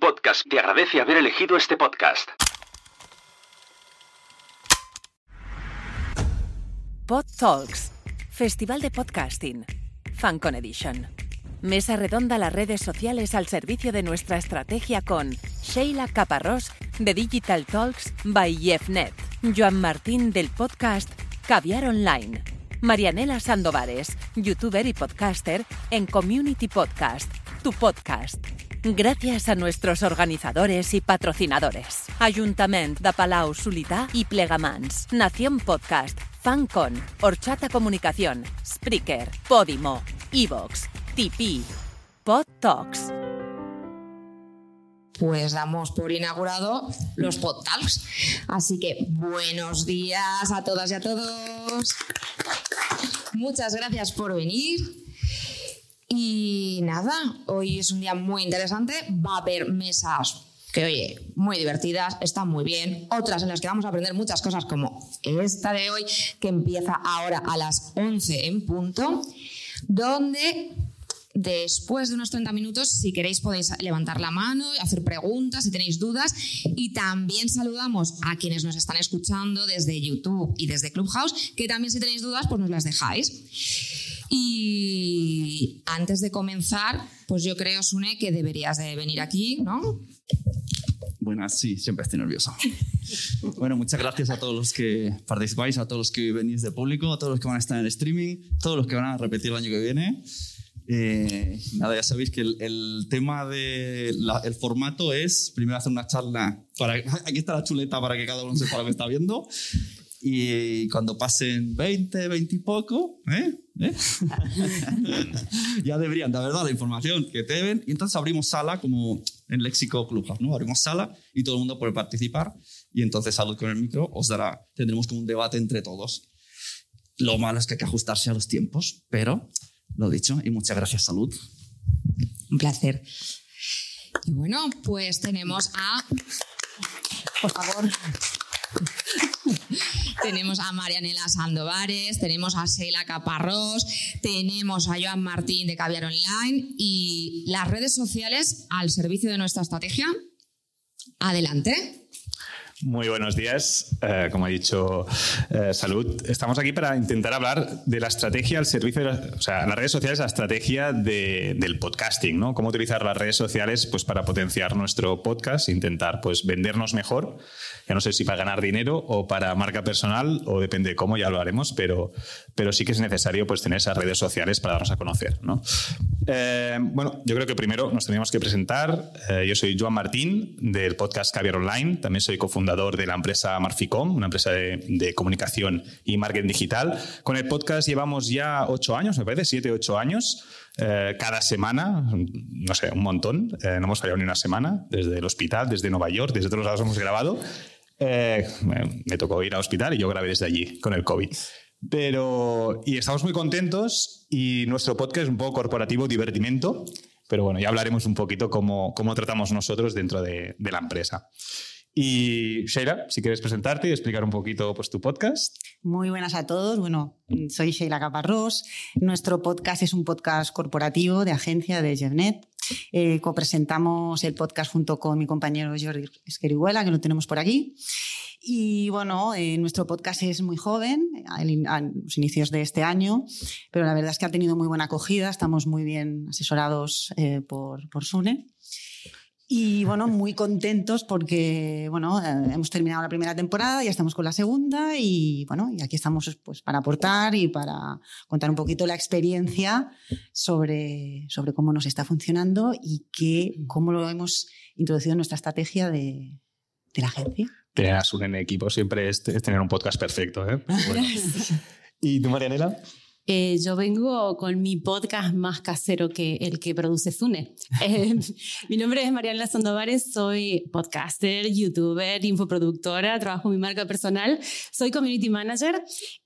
Podcast te agradece haber elegido este podcast. Pod Talks, Festival de Podcasting, FanCon Edition. Mesa redonda las redes sociales al servicio de nuestra estrategia con Sheila Caparrós de Digital Talks by Jeffnet, Joan Martín del podcast Caviar Online, Marianela Sandovares, youtuber y podcaster en Community Podcast, tu podcast. Gracias a nuestros organizadores y patrocinadores. Ayuntament de Palau Solità i Plegamans. Nación Podcast. FanCon. Horchata Comunicación. Spreaker. Podimo. Evox. Tipeee. Pod Talks. pues damos por inaugurado los podtalks. Así que buenos días a todas y a todos. Muchas gracias por venir. Y nada, hoy es un día muy interesante. Va a haber mesas que, oye, muy divertidas, están muy bien. Otras en las que vamos a aprender muchas cosas, como esta de hoy, que empieza ahora a las 11 en punto, donde Después de unos 30 minutos, si queréis, podéis levantar la mano, hacer preguntas, si tenéis dudas. Y también saludamos a quienes nos están escuchando desde YouTube y desde Clubhouse, que también si tenéis dudas, pues nos las dejáis. Y antes de comenzar, pues yo creo, Sune, que deberías de venir aquí, ¿no? Buenas, sí, siempre estoy nervioso. Bueno, muchas gracias a todos los que participáis, a todos los que venís de público, a todos los que van a estar en el streaming, todos los que van a repetir el año que viene. Eh, nada, ya sabéis que el, el tema del el formato es primero hacer una charla. Para, aquí está la chuleta para que cada uno sepa lo que está viendo. Y cuando pasen 20, 20 y poco, ¿eh? ¿Eh? ya deberían de haber dado la información que deben. Y entonces abrimos sala como en Léxico Clubhouse, ¿no? Abrimos sala y todo el mundo puede participar. Y entonces Salud con el micro os dará, tendremos como un debate entre todos. Lo malo es que hay que ajustarse a los tiempos, pero lo dicho, y muchas gracias, salud. Un placer. Y bueno, pues tenemos a. Por favor. tenemos a Marianela Sandovares, tenemos a Sheila Caparrós, tenemos a Joan Martín de Caviar Online y las redes sociales al servicio de nuestra estrategia. Adelante. Muy buenos días. Eh, como ha dicho eh, Salud, estamos aquí para intentar hablar de la estrategia al servicio, de o sea, las redes sociales, la estrategia de- del podcasting, ¿no? Cómo utilizar las redes sociales pues, para potenciar nuestro podcast, intentar pues, vendernos mejor. Ya no sé si para ganar dinero o para marca personal, o depende de cómo, ya lo haremos, pero, pero sí que es necesario pues, tener esas redes sociales para darnos a conocer. ¿no? Eh, bueno, yo creo que primero nos tenemos que presentar. Eh, yo soy Joan Martín, del podcast Caviar Online. También soy cofundador de la empresa Marficom, una empresa de, comunicación y marketing digital. Con el podcast llevamos ya ocho años, me parece, siete, ocho años. Eh, cada semana, no sé, un montón. No hemos fallado ni una semana, desde el hospital, desde Nueva York, desde todos lados hemos grabado. Me tocó ir al hospital y yo grabé desde allí con el COVID. Pero, y estamos muy contentos y nuestro podcast es un poco corporativo, divertimento, pero bueno, ya hablaremos un poquito cómo, cómo tratamos nosotros dentro de, de la empresa. Y Sheila, si quieres presentarte y explicar un poquito pues, tu podcast. Muy buenas a todos. Bueno, soy Sheila Caparrós. Nuestro podcast es un podcast corporativo de agencia de Jevnet. Eh, copresentamos el podcast junto con mi compañero Jordi Esquerihuela, que lo tenemos por aquí. Y bueno, eh, nuestro podcast es muy joven, al- a los inicios de este año, pero la verdad es que ha tenido muy buena acogida. Estamos muy bien asesorados eh, por, por Sune. Y bueno, muy contentos porque bueno, eh, hemos terminado la primera temporada, ya estamos con la segunda y bueno, y aquí estamos pues, para aportar y para contar un poquito la experiencia sobre, sobre cómo nos está funcionando y que, cómo lo hemos introducido en nuestra estrategia de, de la agencia. Tener a Sun en equipo siempre es, es tener un podcast perfecto. ¿eh? Bueno. ¿Y tú, Marianela? Eh, yo vengo con mi podcast más casero que el que produce Zune. Eh, mi nombre es Mariana Sandovares, soy podcaster, youtuber, infoproductora, trabajo en mi marca personal, soy community manager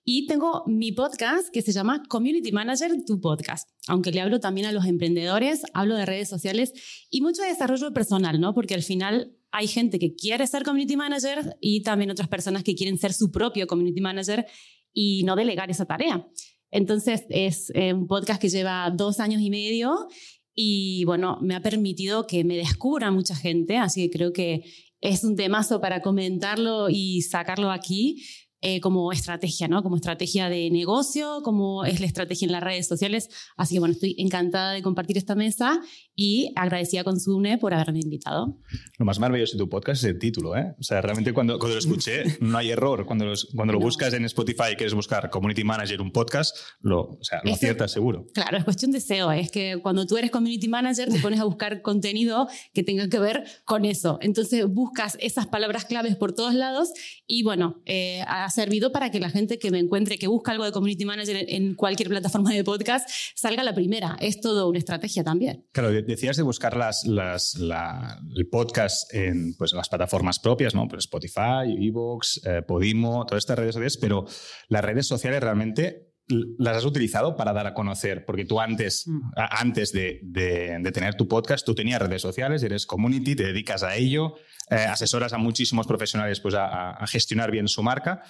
y tengo mi podcast que se llama Community Manager, tu podcast. Aunque le hablo también a los emprendedores, hablo de redes sociales y mucho de desarrollo personal, ¿no? Porque al final hay gente que quiere ser community manager y también otras personas que quieren ser su propio community manager y no delegar esa tarea. Entonces es eh, un podcast que lleva dos años y medio y bueno, me ha permitido que me descubra mucha gente, así que creo que es un temazo para comentarlo y sacarlo aquí eh, como estrategia, ¿no? Como estrategia de negocio, como es la estrategia en las redes sociales. Así que bueno, estoy encantada de compartir esta mesa y agradecida con Sune por haberme invitado. Lo más maravilloso de tu podcast es el título, ¿eh? O sea, realmente cuando, cuando lo escuché no hay error. Cuando, cuando lo buscas en Spotify y quieres buscar Community Manager, un podcast, lo, o sea, lo aciertas seguro. Claro, es cuestión de SEO. Es que cuando tú eres Community Manager te pones a buscar contenido que tenga que ver con eso. Entonces buscas esas palabras claves por todos lados y bueno, eh, servido para que la gente que me encuentre, que busca algo de community manager en cualquier plataforma de podcast, salga la primera. Es todo una estrategia también. Claro, decías de buscar las, las, el podcast en pues, las plataformas propias, ¿no? Pues Spotify, Evox, eh, Podimo, todas estas redes sociales, pero las redes sociales realmente las has utilizado para dar a conocer, porque tú antes, mm. antes de, de, tener tu podcast, tú tenías redes sociales, eres community, te dedicas a ello, eh, asesoras a muchísimos profesionales pues, a, a, gestionar bien su marca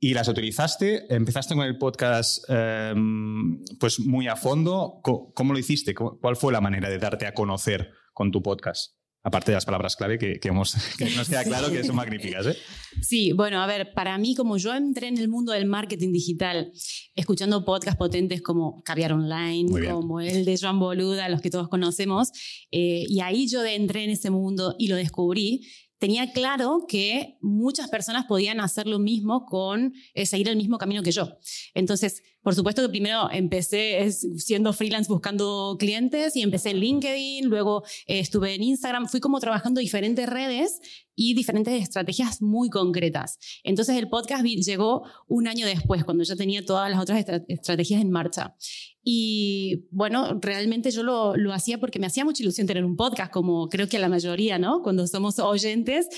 y las utilizaste, empezaste con el podcast em, pues muy a fondo. ¿Cómo, lo hiciste? ¿Cuál fue la manera de darte a conocer con tu podcast? Aparte de las palabras clave que, que, hemos, que nos queda claro que son magníficas. ¿eh? Sí, bueno, a ver, para mí, como yo entré en el mundo del marketing digital, escuchando podcasts potentes como Caviar Online, como el de Joan Boluda, los que todos conocemos, eh, y ahí yo entré en ese mundo y lo descubrí, tenía claro que muchas personas podían hacer lo mismo con eh, seguir el mismo camino que yo. Entonces, por supuesto que primero empecé siendo freelance buscando clientes y empecé en LinkedIn, luego eh, estuve en Instagram, fui como trabajando diferentes redes y diferentes estrategias muy concretas. Entonces el podcast llegó un año después, cuando ya tenía todas las otras estrategias en marcha. Y bueno, realmente yo lo, lo hacía porque me hacía mucha ilusión tener un podcast, como creo que a la mayoría, ¿no? Cuando somos oyentes,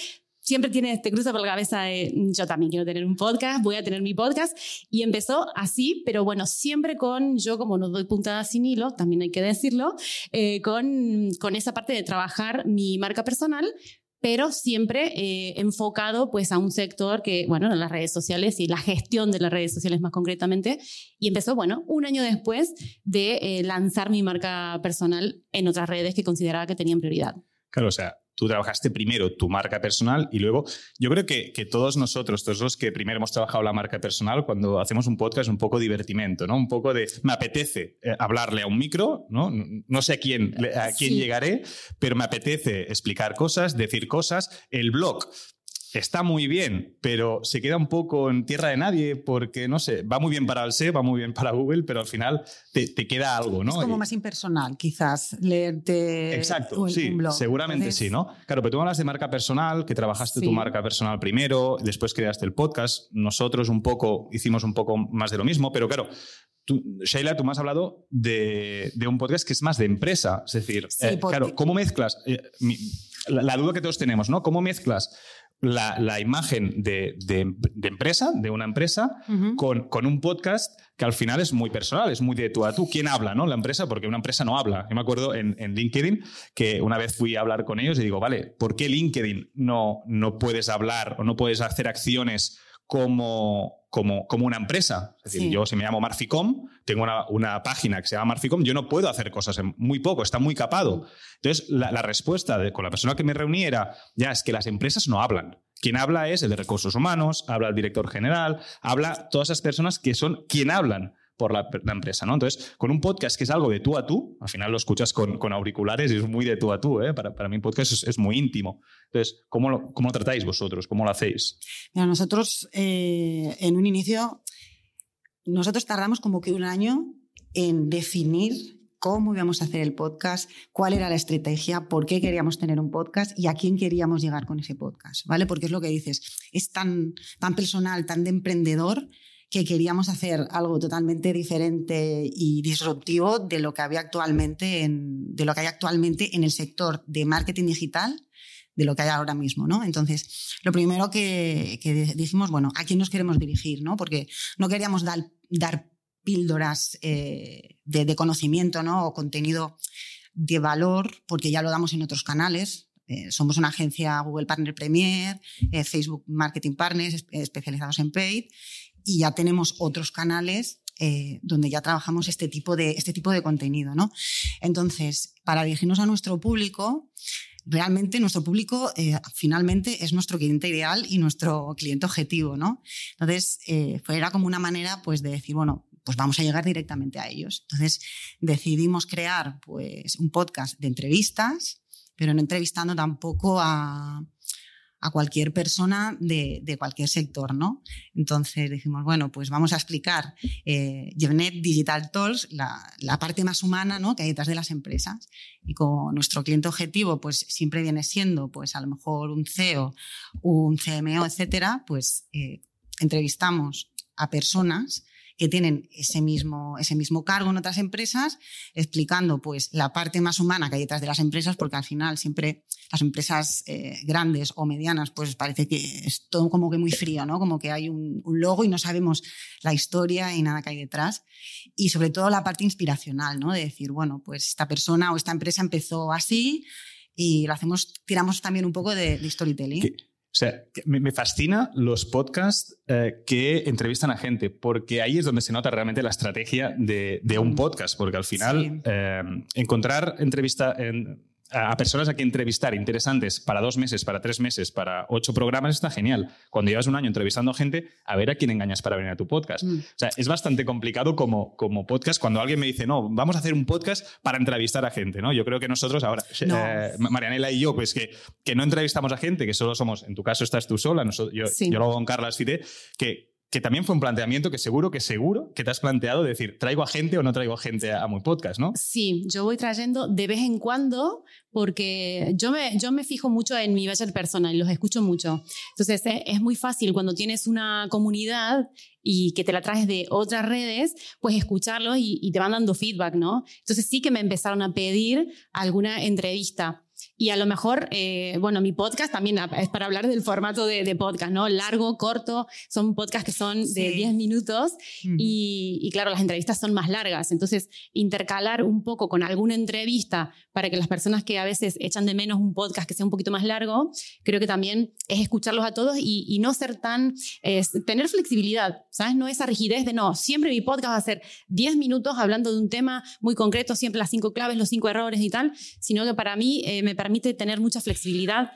siempre tiene, este cruza por la cabeza de yo también quiero tener un podcast, voy a tener mi podcast. Y empezó así, pero bueno, siempre con, yo como no doy puntadas sin hilo, también hay que decirlo, eh, con, con esa parte de trabajar mi marca personal, pero siempre eh, enfocado pues a un sector que, bueno, las redes sociales y la gestión de las redes sociales más concretamente. Y empezó, bueno, un año después de eh, lanzar mi marca personal en otras redes que consideraba que tenían prioridad. Claro, o sea, tú trabajaste primero tu marca personal y luego yo creo que, que, todos nosotros, todos los que primero hemos trabajado la marca personal, cuando hacemos un podcast un poco divertimento, ¿no? Un poco de, me apetece eh, hablarle a un micro, ¿no? No sé a quién, a quién llegaré, pero me apetece explicar cosas, decir cosas. El blog, está muy bien, pero se queda un poco en tierra de nadie porque, no sé, va muy bien para el SEO, va muy bien para Google, pero al final te, queda algo, ¿no? Es como más impersonal, quizás, leerte Exacto, sí, seguramente sí, ¿no? Claro, pero tú hablas de marca personal, que trabajaste tu marca personal primero, después creaste el podcast, nosotros un poco, hicimos un poco más de lo mismo, pero claro, Tú, Sheila, tú me has hablado de, un podcast que es más de empresa. Es decir, eh, claro, ¿cómo mezclas? Eh, la, la, duda que todos tenemos, ¿no? ¿Cómo mezclas la, imagen de, empresa, de una empresa, con, un podcast que al final es muy personal, es muy de tú a tú. ¿Quién habla, no? La empresa, porque una empresa no habla. Yo me acuerdo en, LinkedIn que una vez fui a hablar con ellos y digo, vale, ¿por qué LinkedIn no, no puedes hablar o no puedes hacer acciones como, como, como una empresa. Es decir, yo si me llamo Marficom, tengo una, una, página que se llama Marficom, yo no puedo hacer cosas en muy poco, está muy capado. Entonces, la, la respuesta de, con la persona que me reuní era, ya, es que las empresas no hablan. Quien habla es el de recursos humanos, habla el director general, habla todas esas personas que son quien hablan por la, empresa, ¿no? Entonces, con un podcast que es algo de tú a tú, al final lo escuchas con, con auriculares y es muy de tú a tú, ¿eh? Para, para mí un podcast es, es, muy íntimo. Entonces, ¿cómo lo, ¿cómo tratáis vosotros? ¿Cómo lo hacéis? Mira, nosotros eh, en un inicio, nosotros tardamos como que un año en definir cómo íbamos a hacer el podcast, cuál era la estrategia, por qué queríamos tener un podcast y a quién queríamos llegar con ese podcast, ¿vale? Porque es lo que dices, es tan, tan personal, tan de emprendedor que queríamos hacer algo totalmente diferente y disruptivo de lo que había actualmente en, de lo que hay actualmente en el sector de marketing digital de lo que hay ahora mismo, ¿no? Entonces, lo primero que, que dijimos, bueno, ¿a quién nos queremos dirigir, no? Porque no queríamos dar, dar píldoras eh, de, conocimiento, ¿no? O contenido de valor, porque ya lo damos en otros canales. Eh, somos una agencia Google Partner Premier, eh, Facebook Marketing Partners especializados en paid y ya tenemos otros canales eh, donde ya trabajamos este tipo de, este tipo de contenido. ¿no? Entonces, para dirigirnos a nuestro público, realmente nuestro público eh, finalmente es nuestro cliente ideal y nuestro cliente objetivo, ¿no? Entonces, eh, era como una manera pues, de decir, bueno, pues vamos a llegar directamente a ellos. Entonces, decidimos crear pues, un podcast de entrevistas, pero no entrevistando tampoco a, a cualquier persona de, de, cualquier sector, ¿no? Entonces dijimos, bueno, pues vamos a explicar eh, Digital Tools, la, la, parte más humana, ¿no? Que hay detrás de las empresas. Y con nuestro cliente objetivo, pues siempre viene siendo, pues a lo mejor un CEO, un CMO, etcétera, pues eh, entrevistamos a personas que tienen ese mismo, ese mismo cargo en otras empresas, explicando pues la parte más humana que hay detrás de las empresas, porque al final siempre las empresas eh, grandes o medianas, pues parece que es todo como que muy frío, ¿no? Como que hay un, logo y no sabemos la historia y nada que hay detrás. Y sobre todo la parte inspiracional, ¿no? De decir, bueno, pues esta persona o esta empresa empezó así y lo hacemos, tiramos también un poco de, de storytelling. ¿Qué? O sea, me, fascina los podcasts eh, que entrevistan a gente, porque ahí es donde se nota realmente la estrategia de, de un podcast, porque al final sí. eh, encontrar entrevista en, a personas a que entrevistar interesantes para dos meses, para tres meses, para ocho programas está genial. Cuando llevas un año entrevistando gente, a ver a quién engañas para venir a tu podcast. Mm. O sea, es bastante complicado como, como podcast cuando alguien me dice, no, vamos a hacer un podcast para entrevistar a gente, ¿no? Yo creo que nosotros ahora, no. eh, Marianela y yo, pues que, que no entrevistamos a gente, que solo somos, en tu caso estás tú sola, nosotros, yo, sí. yo lo hago con Carla Fite, que que también fue un planteamiento que seguro que seguro que te has planteado de decir, ¿traigo a gente o no traigo a gente a, mi podcast, no? Sí, yo voy trayendo de vez en cuando porque yo me, yo me fijo mucho en mi budget personal, los escucho mucho. Entonces es, es muy fácil cuando tienes una comunidad y que te la traes de otras redes, pues escucharlos y, y te van dando feedback, ¿no? Entonces sí que me empezaron a pedir alguna entrevista. Y a lo mejor, eh, bueno, mi podcast también es para hablar del formato de, de, podcast, ¿no? Largo, corto, son podcasts que son de sí. 10 minutos y, y, claro, las entrevistas son más largas. Entonces, intercalar un poco con alguna entrevista para que las personas que a veces echan de menos un podcast que sea un poquito más largo, creo que también es escucharlos a todos y, y no ser tan, eh, tener flexibilidad, ¿sabes? No esa rigidez de no, siempre mi podcast va a ser 10 minutos hablando de un tema muy concreto, siempre las cinco claves, los cinco errores y tal, sino que para mí eh, me permite tener mucha flexibilidad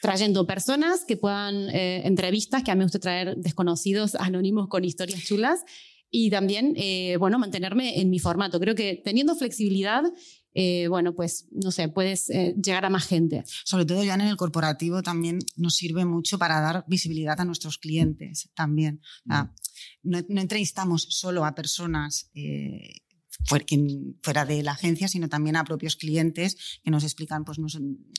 trayendo personas que puedan eh, entrevistas, que a mí me gusta traer desconocidos anónimos con historias chulas y también, eh, bueno, mantenerme en mi formato. Creo que teniendo flexibilidad, eh, bueno, pues, no sé, puedes eh, llegar a más gente. Sobre todo ya en el corporativo también nos sirve mucho para dar visibilidad a nuestros clientes también. Mm. Ah, no, no, entrevistamos solo a personas eh, fuera de la agencia, sino también a propios clientes que nos explican pues,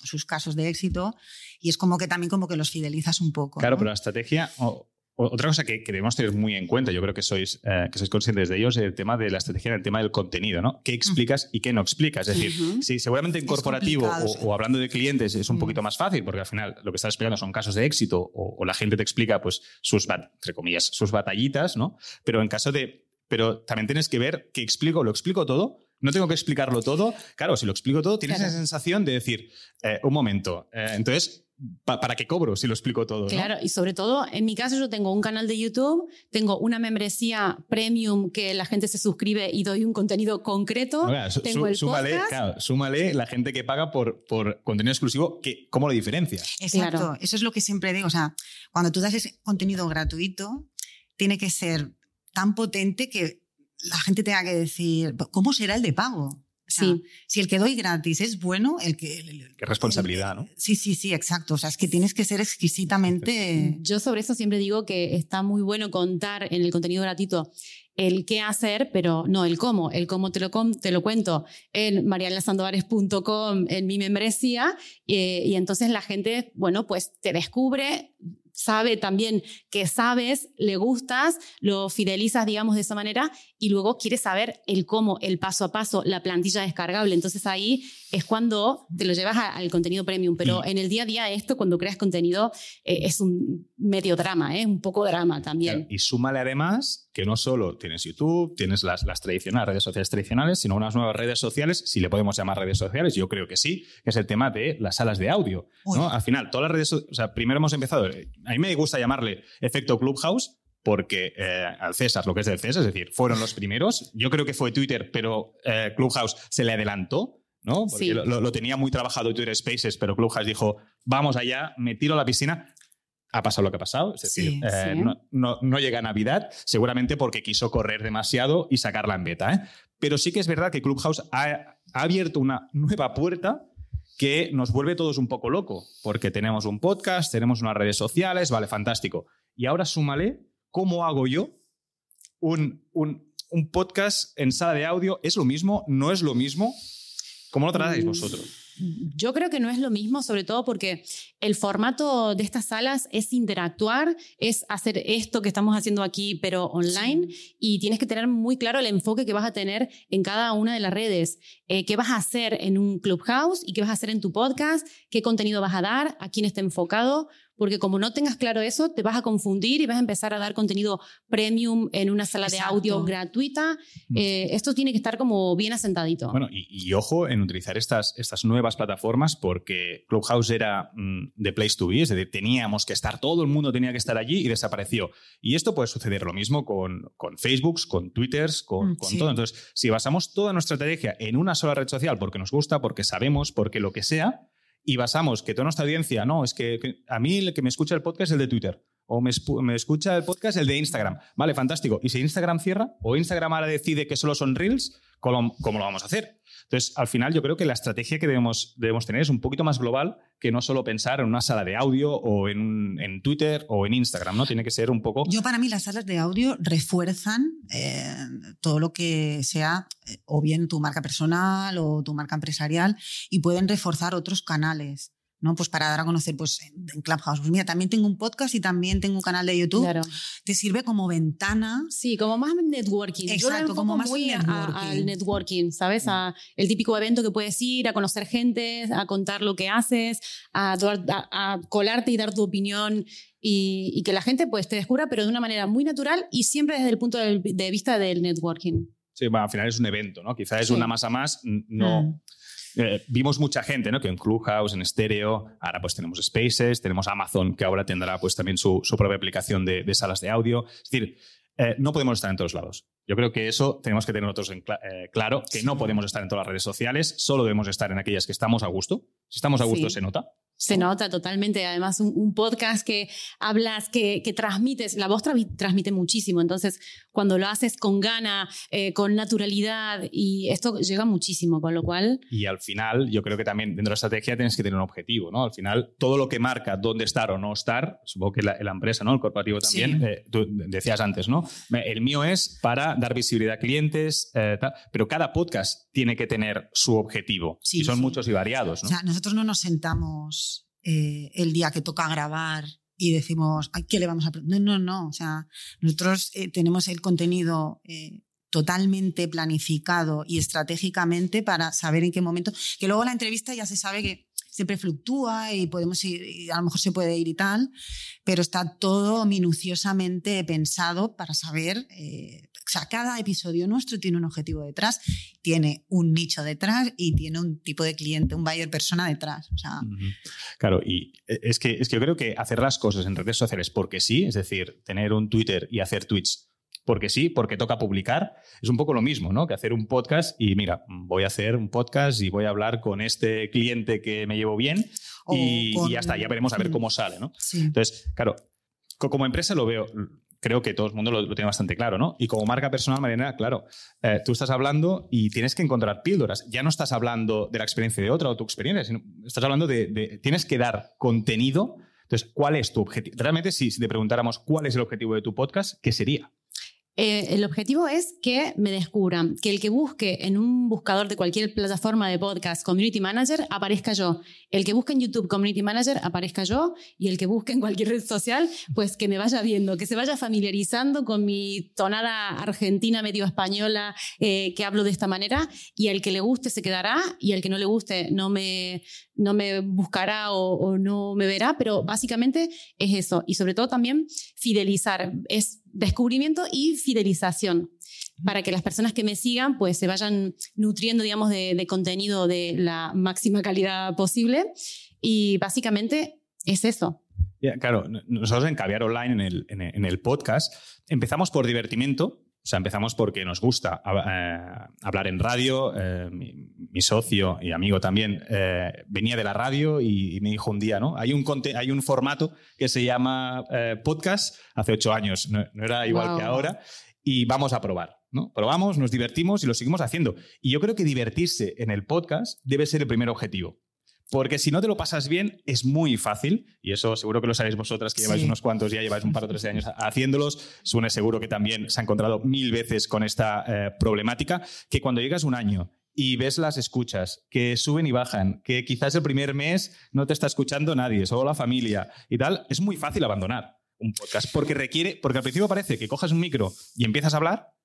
sus casos de éxito y es como que también como que los fidelizas un poco. Claro, ¿no? pero la estrategia... Oh. Otra cosa que, que, debemos tener muy en cuenta, yo creo que sois, eh, que sois conscientes de ello, es el tema de la estrategia, el tema del contenido, ¿no? ¿Qué explicas y qué no explicas? Es decir, uh -huh. si seguramente en corporativo o, o, hablando de clientes es un uh -huh. poquito más fácil, porque al final lo que estás explicando son casos de éxito o, o la gente te explica, pues, sus, entre comillas, sus batallitas, ¿no? Pero en caso de... Pero también tienes que ver qué explico, lo explico todo, no tengo que explicarlo todo. Claro, si lo explico todo, tienes claro. esa sensación de decir, eh, un momento, eh, entonces ¿Para qué cobro si lo explico todo? Claro, ¿no? y sobre todo, en mi caso yo tengo un canal de YouTube, tengo una membresía premium que la gente se suscribe y doy un contenido concreto. Tengo el súmale, podcast. Claro, súmale la gente que paga por, por contenido exclusivo, que, ¿cómo lo diferencia? Exacto, claro. eso es lo que siempre digo. O sea, cuando tú das ese contenido gratuito, tiene que ser tan potente que la gente tenga que decir, ¿cómo será el de pago? Sí. si el que doy gratis es bueno, el que... El, el, Qué responsabilidad, el, ¿no? Sí, sí, sí, exacto. O sea, es que tienes que ser exquisitamente... Yo sobre eso siempre digo que está muy bueno contar en el contenido gratuito el qué hacer, pero no el cómo. El cómo te lo, te lo cuento en marianasandovares.com, en mi membresía, eh, y entonces la gente, bueno, pues te descubre sabe también que sabes, le gustas, lo fidelizas, digamos, de esa manera, y luego quiere saber el cómo, el paso a paso, la plantilla descargable. Entonces ahí es cuando te lo llevas al contenido premium. Pero sí. en el día a día esto, cuando creas contenido, eh, es un medio drama, ¿eh? un poco drama también. Claro, y súmale además que no solo tienes YouTube, tienes las, las tradicionales redes sociales tradicionales, sino unas nuevas redes sociales, si le podemos llamar redes sociales, yo creo que sí, que es el tema de las salas de audio. ¿no? Al final, todas las redes, o sea, primero hemos empezado, a mí me gusta llamarle efecto Clubhouse, porque eh, al César, lo que es del César, es decir, fueron los primeros. Yo creo que fue Twitter, pero eh, Clubhouse se le adelantó, ¿no? Porque Sí. lo, lo tenía muy trabajado Twitter Spaces, pero Clubhouse dijo, vamos allá, me tiro a la piscina. Ha pasado lo que ha pasado, es decir, Sí, eh, sí. No, no- no llega Navidad, seguramente porque quiso correr demasiado y sacarla en beta. ¿eh? Pero sí que es verdad que Clubhouse ha, ha abierto una nueva puerta que nos vuelve todos un poco loco, porque tenemos un podcast, tenemos unas redes sociales, vale, fantástico. Y ahora súmale, ¿cómo hago yo un, un- un podcast en sala de audio? ¿Es lo mismo? ¿No es lo mismo? ¿Cómo lo tratáis Mm. vosotros? Yo creo que no es lo mismo, sobre todo porque el formato de estas salas es interactuar, es hacer esto que estamos haciendo aquí, pero online, y tienes que tener muy claro el enfoque que vas a tener en cada una de las redes. Eh, ¿Qué vas a hacer en un clubhouse y qué vas a hacer en tu podcast? ¿Qué contenido vas a dar? ¿A quién está enfocado? Porque como no tengas claro eso, te vas a confundir y vas a empezar a dar contenido premium en una sala de audio gratuita. Eh, esto tiene que estar como bien asentadito. Bueno, y, y ojo en utilizar estas, estas nuevas plataformas porque Clubhouse era mm, the place to be, es decir, teníamos que estar, todo el mundo tenía que estar allí y desapareció. Y esto puede suceder lo mismo con, con Facebooks, con Twitters, con, Mm, con sí. todo. Entonces, si basamos toda nuestra estrategia en una sola red social porque nos gusta, porque sabemos, porque lo que sea, y basamos que toda nuestra audiencia, no, es que, a mí el que me escucha el podcast es el de Twitter. O me, me escucha el podcast el de Instagram. Vale, fantástico. ¿Y si Instagram cierra? ¿O Instagram ahora decide que solo son Reels? ¿Cómo, cómo lo vamos a hacer? Entonces, al final, yo creo que la estrategia que debemos, debemos tener es un poquito más global que no solo pensar en una sala de audio o en, en Twitter o en Instagram, ¿no? Tiene que ser un poco... Yo para mí las salas de audio refuerzan eh, todo lo que sea eh, o bien tu marca personal o tu marca empresarial y pueden reforzar otros canales. ¿No? Pues para dar a conocer pues, en Clubhouse. Pues mira, también tengo un podcast y también tengo un canal de YouTube. Claro. Te sirve como ventana. Sí, como más networking. Yo lo Exacto, como más muy a- networking. al networking, ¿sabes? A el típico evento que puedes ir, a conocer gente, a contar lo que haces, a, a- a colarte y dar tu opinión y, y que la gente pues te descubra, pero de una manera muy natural y siempre desde el punto de, de vista del networking. Sí, bueno, al final es un evento, ¿no? Quizá es Sí. una masa más, no... Mm. Eh, vimos mucha gente, ¿no? Que en Clubhouse, en Stereo, ahora pues tenemos Spaces, tenemos Amazon, que ahora tendrá pues también su, su propia aplicación de, de salas de audio. Es decir, eh, no podemos estar en todos lados. Yo creo que eso tenemos que tener nosotros en eh, claro, que no podemos estar en todas las redes sociales, solo debemos estar en aquellas que estamos a gusto. Si estamos a gusto, Sí. se nota. Se nota totalmente. Además, un, un podcast que hablas, que, que transmites, la voz tra- transmite muchísimo. Entonces, cuando lo haces con gana, eh, con naturalidad, y esto llega muchísimo, con lo cual Y al final, yo creo que también dentro de la estrategia tienes que tener un objetivo, ¿no? Al final, todo lo que marca dónde estar o no estar, supongo que la, la empresa, ¿no? El corporativo también, Sí. eh, tú decías antes, ¿no? El mío es para dar visibilidad a clientes, eh, tal, pero cada podcast tiene que tener su objetivo. Sí, y son sí. muchos y variados, ¿no? O sea, nosotros no nos sentamos eh, el día que toca grabar y decimos, Ay, ¿qué le vamos a...? pre-?". No, no, no. O sea, nosotros eh, tenemos el contenido eh, totalmente planificado y estratégicamente para saber en qué momento... Que luego la entrevista ya se sabe que siempre fluctúa y podemos ir, y a lo mejor se puede ir y tal, pero está todo minuciosamente pensado para saber... eh, o sea, cada episodio nuestro tiene un objetivo detrás, tiene un nicho detrás y tiene un tipo de cliente, un buyer persona detrás. O sea. Claro, y eh, es que, es que yo creo que hacer las cosas en redes sociales porque sí, es decir, tener un Twitter y hacer tweets porque sí, porque toca publicar, es un poco lo mismo, ¿no? Que hacer un podcast y mira, voy a hacer un podcast y voy a hablar con este cliente que me llevo bien y, con- y ya está, ya veremos a ver cómo sale, ¿no? sí. Entonces, claro, co- como empresa lo veo, creo que todo el mundo lo, tiene bastante claro, ¿no? Y como marca personal, Mariana, claro, eh, tú estás hablando y tienes que encontrar píldoras. Ya no estás hablando de la experiencia de otra o tu experiencia, sino estás hablando de, de- tienes que dar contenido. Entonces, ¿cuál es tu objetivo? Realmente, si, si te preguntáramos cuál es el objetivo de tu podcast, ¿qué sería? Eh, el objetivo es que me descubran, que el que busque en un buscador de cualquier plataforma de podcast Community Manager aparezca yo. El que busque en YouTube Community Manager aparezca yo y el que busque en cualquier red social, pues que me vaya viendo, que se vaya familiarizando con mi tonada argentina medio española eh, que hablo de esta manera y el que le guste se quedará y el que no le guste no me, no me buscará o no me verá, pero básicamente es eso. Y sobre todo también fidelizar, es descubrimiento y fidelización. Para que las personas que me sigan pues se vayan nutriendo digamos de, de contenido de la máxima calidad posible. Y básicamente es eso. Claro, nosotros en Caviar Online, en el, en el podcast, empezamos por divertimento, o sea, empezamos porque nos gusta eh, hablar en radio. Eh, mi, socio y amigo también eh, venía de la radio y, me dijo un día, ¿no? Hay un, hay un formato que se llama podcast, hace ocho años, no, era igual que ahora, y vamos a probar. ¿no? Probamos, nos divertimos y lo seguimos haciendo. Y yo creo que divertirse en el podcast debe ser el primer objetivo. Porque si no te lo pasas bien, es muy fácil, y eso seguro que lo sabéis vosotras que lleváis unos cuantos, ya lleváis un par o tres años haciéndolos. Sune seguro que también se ha encontrado mil veces con esta eh, problemática, que cuando llegas un año y ves las escuchas que suben y bajan, que quizás el primer mes no te está escuchando nadie, solo la familia y tal, es muy fácil abandonar un podcast porque requiere, porque al principio parece que cojas un micro y empiezas a hablar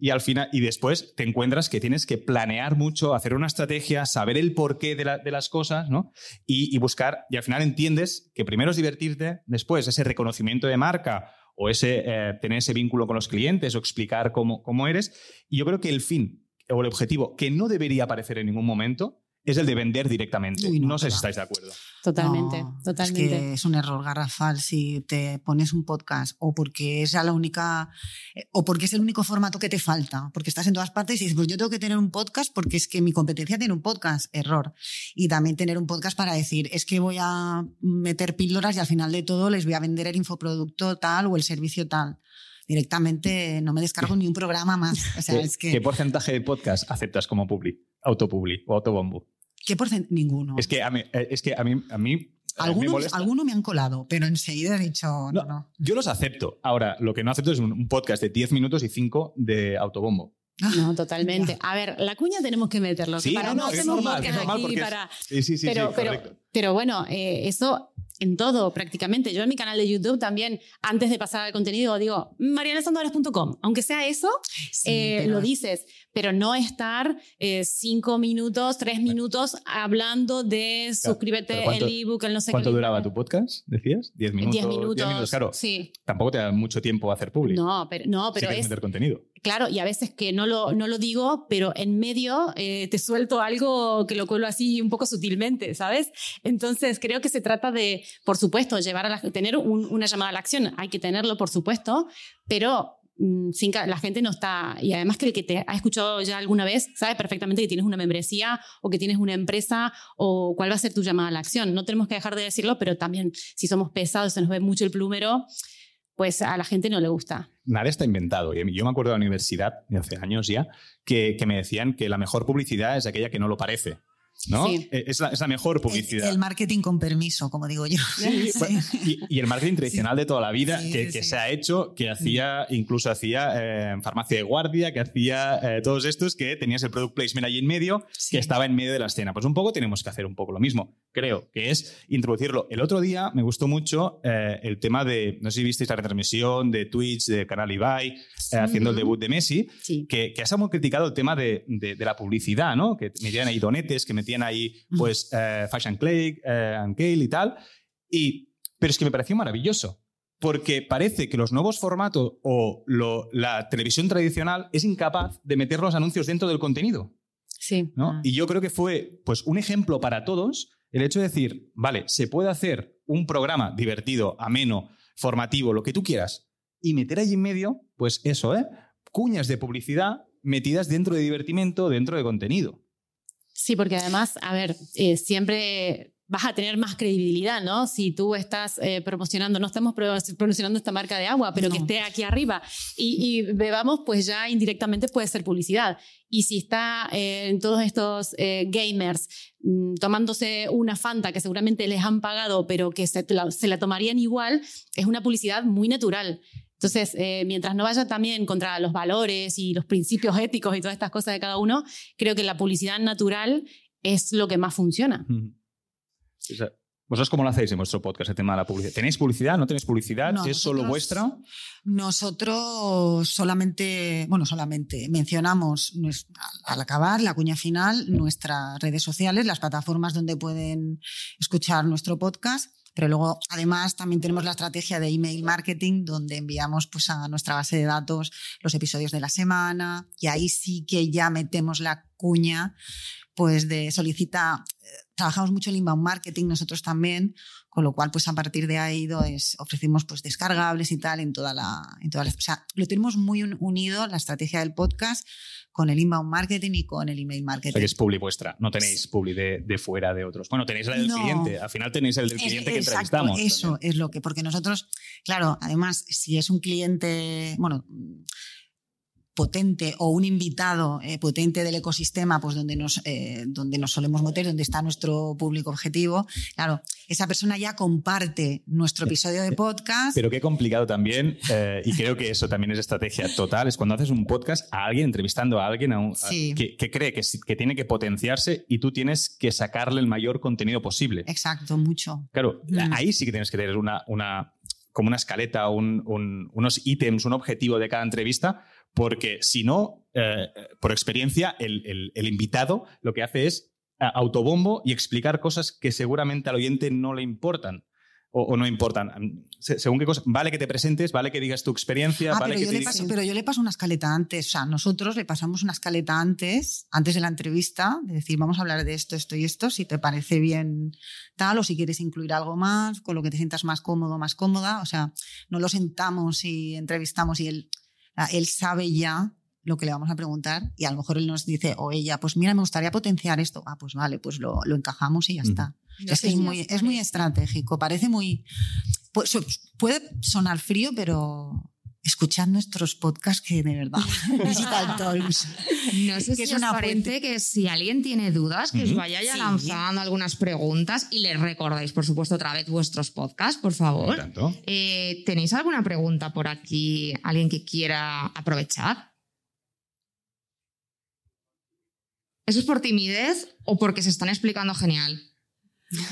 y al final, y después te encuentras que tienes que planear mucho, hacer una estrategia, saber el porqué de, de las cosas, ¿no? Y, buscar, y al final entiendes que primero es divertirte, después ese reconocimiento de marca o ese eh, tener ese vínculo con los clientes o explicar cómo, cómo eres. Y yo creo que el fin o el objetivo que no debería aparecer en ningún momento es el de vender directamente. no, sé si estáis de acuerdo. Totalmente, totalmente. Es que es un error garrafal si te pones un podcast o porque es la única eh, o porque es el único formato que te falta, porque estás en todas partes y dices, pues yo tengo que tener un podcast porque es que mi competencia tiene un podcast, error. Y también tener un podcast para decir, es que voy a meter píldoras y al final de todo les voy a vender el infoproducto tal o el servicio tal directamente no me descargo ni un programa más. ¿Qué, porcentaje de podcast aceptas como publi, autopubli o autobombo? ¿Qué porcentaje? Ninguno. Es que a mí, eh, es que a mí, a mí eh, algunos, algunos me han colado, pero enseguida he dicho no, no, Yo los acepto. Ahora, lo que no acepto es un, podcast de 10 minutos y 5 de autobombo. No, totalmente. A ver, la cuña tenemos que meterlo. Sí, para no, es normal, es normal porque para... Sí, sí, sí, pero, pero, pero, bueno, eh, eso en todo prácticamente. Yo en mi canal de YouTube también, antes de pasar al contenido, digo, marianasandores.com. Aunque sea eso, eh, lo dices, pero no estar eh, cinco minutos, tres minutos hablando de suscríbete, el ebook, el no sé ¿Cuánto duraba tu podcast, decías? ¿Diez minutos? Diez minutos, claro. Sí. Tampoco te da mucho tiempo a hacer público. No, pero, no, pero es... meter contenido. Claro, y a veces que no lo, no lo digo, pero en medio eh, te suelto algo que lo cuelo así un poco sutilmente, ¿sabes? Entonces creo que se trata de, por supuesto, llevar a la, tener una llamada a la acción. Hay que tenerlo, por supuesto, pero mm, sin, la gente no está. Y además que el que te ha escuchado ya alguna vez sabe perfectamente que tienes una membresía o que tienes una empresa o cuál va a ser tu llamada a la acción. No tenemos que dejar de decirlo, pero también si somos pesados, se nos ve mucho el plumero pues a la gente no le gusta. Nada está inventado. Yo me acuerdo de la universidad, de hace años ya, que, que me decían que la mejor publicidad es aquella que no lo parece. ¿no? Eh, es, la, mejor publicidad. El, marketing con permiso, como digo yo. y, el marketing tradicional de toda la vida que, se ha hecho, que hacía, incluso hacía eh, farmacia de guardia, que hacía eh, todos estos, que tenías el product placement ahí en medio, que estaba en medio de la escena. Pues un poco tenemos que hacer un poco lo mismo, creo, que es introducirlo. El otro día me gustó mucho el tema de, no sé si visteis la retransmisión de Twitch, de Canal Ibai, haciendo el debut de Messi, que, que has muy criticado el tema de, de, la publicidad, ¿no? Que metían ahí donetes, que metían ahí pues eh, Fashion Clay, eh, Kale y tal. Y, pero es que me pareció maravilloso. Porque parece que los nuevos formatos o la televisión tradicional es incapaz de meter los anuncios dentro del contenido. Sí. ¿no? Y yo creo que fue pues, un ejemplo para todos el hecho de decir, vale, se puede hacer un programa divertido, ameno, formativo, lo que tú quieras, y meter allí en medio, pues eso, ¿eh? Cuñas de publicidad metidas dentro de divertimento, dentro de contenido. Sí, porque además, a ver, eh, siempre vas a tener más credibilidad, ¿no? Si tú estás eh, promocionando, no estamos promocionando esta marca de agua, pero que esté aquí arriba y, bebamos, pues ya indirectamente puede ser publicidad. Y si está eh, en todos estos gamers mm, tomándose una Fanta que seguramente les han pagado, pero que se la tomarían igual, es una publicidad muy natural. Entonces, eh, mientras no vaya también contra los valores y los principios éticos y todas estas cosas de cada uno, creo que la publicidad natural es lo que más funciona. ¿Vosotros cómo lo hacéis en vuestro podcast, el tema de la publicidad? ¿Tenéis publicidad? ¿No tenéis publicidad? ¿Es solo vuestra? Nosotros solamente, bueno, solamente mencionamos al acabar la cuña final nuestras redes sociales, las plataformas donde pueden escuchar nuestro podcast pero luego, además, también tenemos la estrategia de email marketing, donde enviamos pues, a nuestra base de datos los episodios de la semana y ahí sí que ya metemos la cuña pues de solicita, trabajamos mucho en inbound marketing nosotros también, con lo cual pues a partir de ahí es, ofrecemos pues descargables y tal en toda la, en toda la, o sea, lo tenemos muy unido la estrategia del podcast con el inbound marketing y con el email marketing. O sea que es publi vuestra, no tenéis publi de, de fuera de otros. Bueno, tenéis el del cliente, al final tenéis el del cliente que entrevistamos. Eso es lo que, porque nosotros, claro, además, si es un cliente, bueno, potente o un invitado eh, potente del ecosistema, pues donde nos, eh, donde nos solemos meter, donde está nuestro público objetivo, claro, esa persona ya comparte nuestro episodio de podcast. Pero qué complicado también, eh, y creo que eso también es estrategia total, es cuando haces un podcast a alguien, entrevistando a alguien que, cree que, que, tiene que potenciarse y tú tienes que sacarle el mayor contenido posible. Exacto, mucho. Claro, mm. ahí sí que tienes que tener una, una como una escaleta, unos ítems, un objetivo de cada entrevista, porque si no, eh, por experiencia, el, invitado lo que hace es eh, autobombo y explicar cosas que seguramente al oyente no le importan. O, no importan. Según qué cosa. Vale que te presentes, vale que digas tu experiencia. Ah, vale pero, yo le paso, pero yo le paso una escaleta antes. O sea, nosotros le pasamos una escaleta antes, antes de la entrevista, de decir, vamos a hablar de esto, esto y esto, si te parece bien tal, o si quieres incluir algo más, con lo que te sientas más cómodo, más cómoda. O sea, no lo sentamos y entrevistamos y él él sabe ya lo que le vamos a preguntar y a lo mejor él nos dice o ella, pues mira, me gustaría potenciar esto. Ah, pues vale, pues lo, encajamos y ya está. es, muy, es muy estratégico, parece muy... Pues, puede sonar frío, pero escuchad nuestros podcasts que de verdad Digital Talks. No sé si es una parece que si alguien tiene dudas, que os vaya ya lanzando algunas preguntas y les recordáis, por supuesto, otra vez vuestros podcasts, por favor. Eh, ¿Tenéis alguna pregunta por aquí? ¿Alguien que quiera aprovechar? ¿Eso es por timidez o porque se están explicando genial?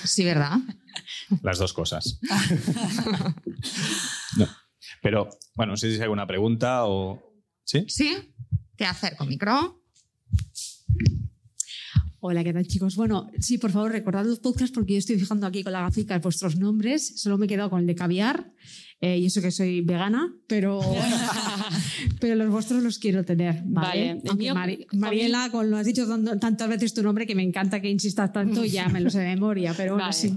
Sí, ¿verdad? Las dos cosas. Pero, bueno, no sé si hay alguna pregunta o... ¿Sí? Sí. ¿Qué hacer con micro? Hola, ¿qué tal chicos? Bueno, sí, por favor, recordad los podcasts porque yo estoy fijando aquí con la gafica vuestros nombres. Solo me he quedado con el de caviar eh, y eso que soy vegana, pero, pero los vuestros los quiero tener. Vale. Mariela, con lo has dicho tantas veces tu nombre que me encanta que insistas tanto, ya me lo sé de memoria, pero bueno, sí.